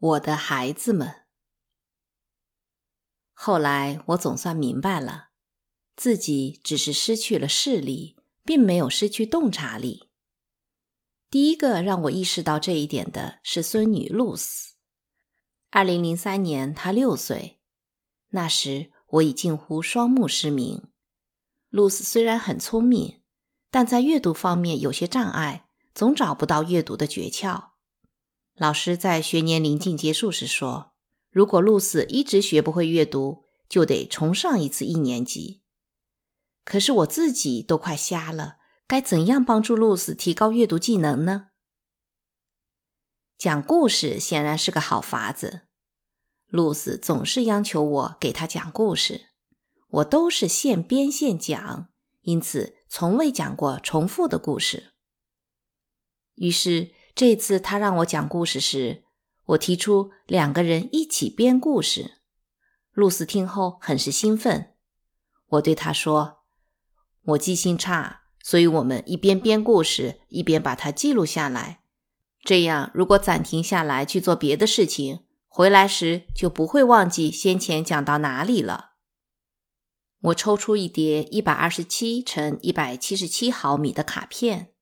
我的孩子们。后来我总算明白了，自己只是失去了视力，并没有失去洞察力。第一个让我意识到这一点的是孙女露丝。二零零三年，她六岁，那时我已近乎双目失明。露丝虽然很聪明，但在阅读方面有些障碍，总找不到阅读的诀窍。老师在学年临近结束时说：“如果露丝一直学不会阅读，就得重上一次一年级。”可是我自己都快瞎了，该怎样帮助露丝提高阅读技能呢？讲故事显然是个好法子。露丝总是央求我给她讲故事，我都是现编现讲，因此从未讲过重复的故事。于是。这次他让我讲故事时，我提出两个人一起编故事。露丝听后很是兴奋。我对他说：“我记性差，所以我们一边编故事，一边把它记录下来。这样，如果暂停下来去做别的事情，回来时就不会忘记先前讲到哪里了。”我抽出一叠一百二十七乘一百七十七毫米的卡片，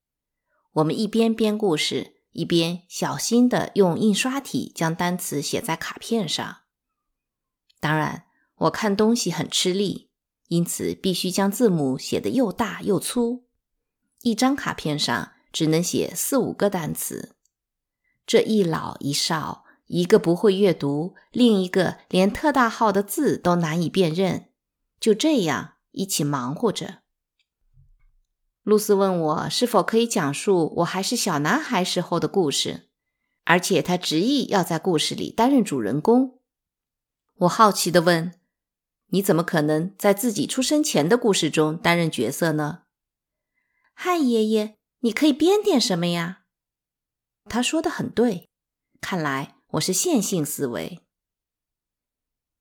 我们一边编故事。一边小心地用印刷体将单词写在卡片上。当然，我看东西很吃力，因此必须将字母写得又大又粗。一张卡片上只能写四五个单词。这一老一少，一个不会阅读，另一个连特大号的字都难以辨认，就这样一起忙活着。露丝问我是否可以讲述我还是小男孩时候的故事，而且他执意要在故事里担任主人公。我好奇地问：“你怎么可能在自己出生前的故事中担任角色呢？”“嗨，爷爷，你可以编点什么呀？”他说的很对，看来我是线性思维。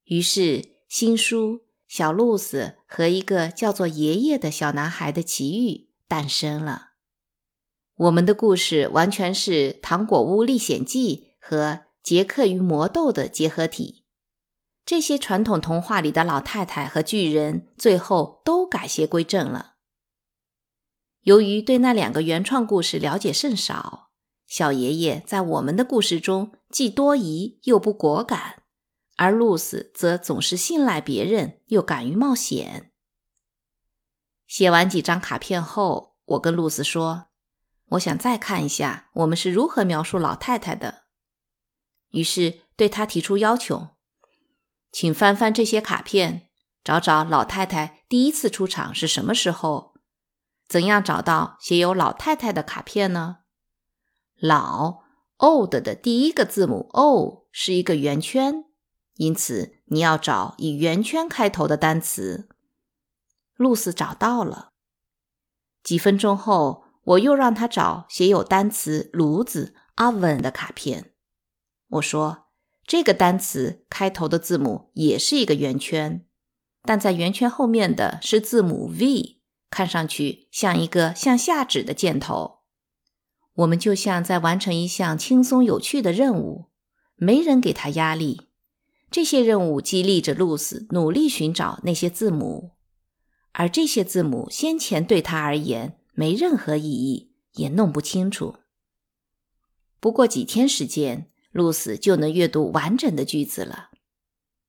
于是，新书《小露丝和一个叫做爷爷的小男孩的奇遇》。诞生了，我们的故事完全是《糖果屋历险记》和《杰克与魔豆》的结合体。这些传统童话里的老太太和巨人最后都改邪归正了。由于对那两个原创故事了解甚少，小爷爷在我们的故事中既多疑又不果敢，而露丝则总是信赖别人又敢于冒险。写完几张卡片后，我跟露丝说：“我想再看一下我们是如何描述老太太的。”于是对她提出要求：“请翻翻这些卡片，找找老太太第一次出场是什么时候。怎样找到写有老太太的卡片呢？老 old 的第一个字母 o 是一个圆圈，因此你要找以圆圈开头的单词。”露丝找到了。几分钟后，我又让他找写有单词“炉子 ”（oven） 的卡片。我说：“这个单词开头的字母也是一个圆圈，但在圆圈后面的是字母 V，看上去像一个向下指的箭头。我们就像在完成一项轻松有趣的任务，没人给他压力。这些任务激励着露丝努力寻找那些字母。”而这些字母先前对他而言没任何意义，也弄不清楚。不过几天时间，露丝就能阅读完整的句子了。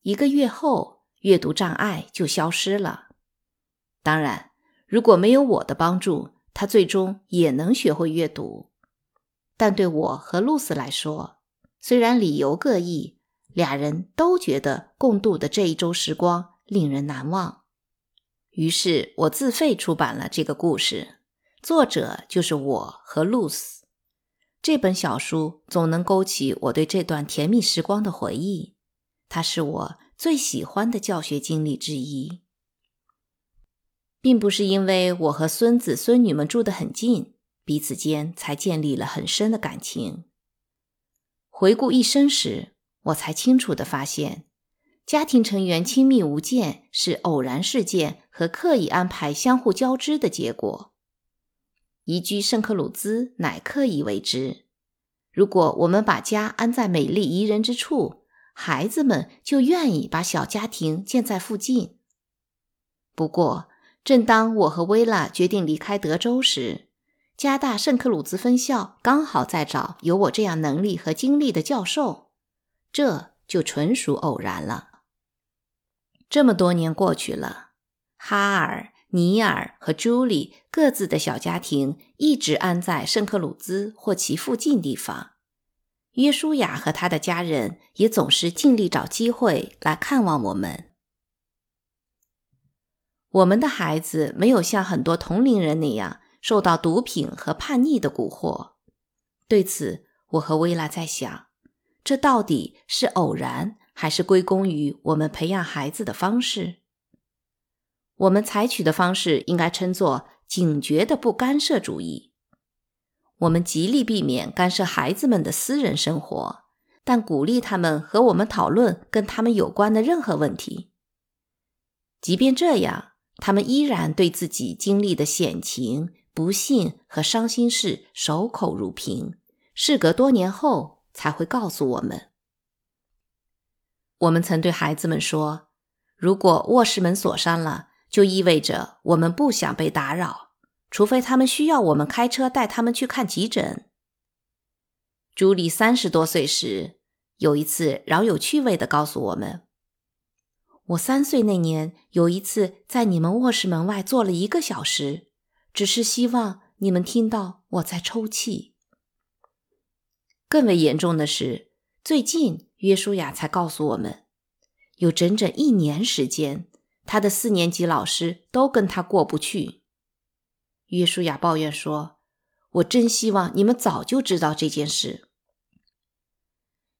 一个月后，阅读障碍就消失了。当然，如果没有我的帮助，他最终也能学会阅读。但对我和露丝来说，虽然理由各异，俩人都觉得共度的这一周时光令人难忘。于是我自费出版了这个故事，作者就是我和露丝。这本小书总能勾起我对这段甜蜜时光的回忆，它是我最喜欢的教学经历之一。并不是因为我和孙子孙女们住得很近，彼此间才建立了很深的感情。回顾一生时，我才清楚地发现。家庭成员亲密无间是偶然事件和刻意安排相互交织的结果。移居圣克鲁兹乃刻意为之。如果我们把家安在美丽宜人之处，孩子们就愿意把小家庭建在附近。不过，正当我和薇拉决定离开德州时，加大圣克鲁兹分校刚好在找有我这样能力和经历的教授，这就纯属偶然了。这么多年过去了，哈尔、尼尔和朱莉各自的小家庭一直安在圣克鲁兹或其附近地方。约书亚和他的家人也总是尽力找机会来看望我们。我们的孩子没有像很多同龄人那样。受到毒品和叛逆的蛊惑，对此，我和薇拉在想：这到底是偶然，还是归功于我们培养孩子的方式？我们采取的方式应该称作警觉的不干涉主义。我们极力避免干涉孩子们的私人生活，但鼓励他们和我们讨论跟他们有关的任何问题。即便这样，他们依然对自己经历的险情。不幸和伤心事守口如瓶，事隔多年后才会告诉我们。我们曾对孩子们说：“如果卧室门锁上了，就意味着我们不想被打扰，除非他们需要我们开车带他们去看急诊。”朱莉三十多岁时，有一次饶有趣味地告诉我们：“我三岁那年，有一次在你们卧室门外坐了一个小时。”只是希望你们听到我在抽泣。更为严重的是，最近约书亚才告诉我们，有整整一年时间，他的四年级老师都跟他过不去。约书亚抱怨说：“我真希望你们早就知道这件事。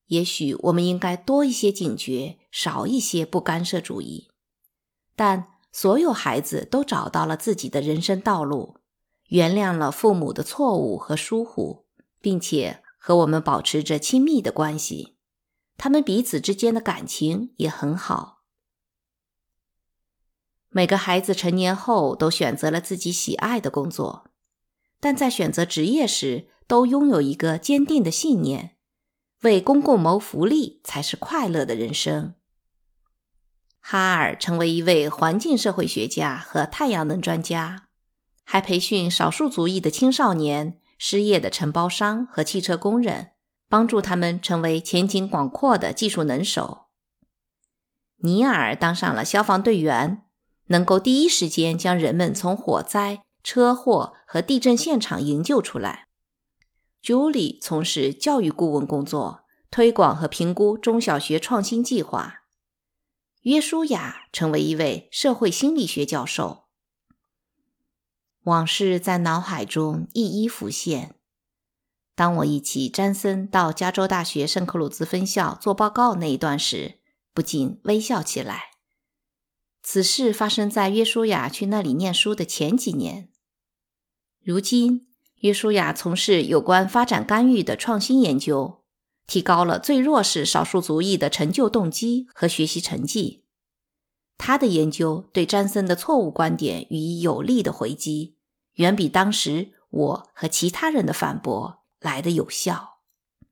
也许我们应该多一些警觉，少一些不干涉主义。”但。所有孩子都找到了自己的人生道路，原谅了父母的错误和疏忽，并且和我们保持着亲密的关系。他们彼此之间的感情也很好。每个孩子成年后都选择了自己喜爱的工作，但在选择职业时都拥有一个坚定的信念：为公共谋福利才是快乐的人生。哈尔成为一位环境社会学家和太阳能专家，还培训少数族裔的青少年、失业的承包商和汽车工人，帮助他们成为前景广阔的技术能手。尼尔当上了消防队员，能够第一时间将人们从火灾、车祸和地震现场营救出来。朱莉从事教育顾问工作，推广和评估中小学创新计划。约书亚成为一位社会心理学教授。往事在脑海中一一浮现。当我一起詹森到加州大学圣克鲁兹分校做报告那一段时，不禁微笑起来。此事发生在约书亚去那里念书的前几年。如今，约书亚从事有关发展干预的创新研究。提高了最弱势少数族裔的成就动机和学习成绩。他的研究对詹森的错误观点予以有力的回击，远比当时我和其他人的反驳来的有效。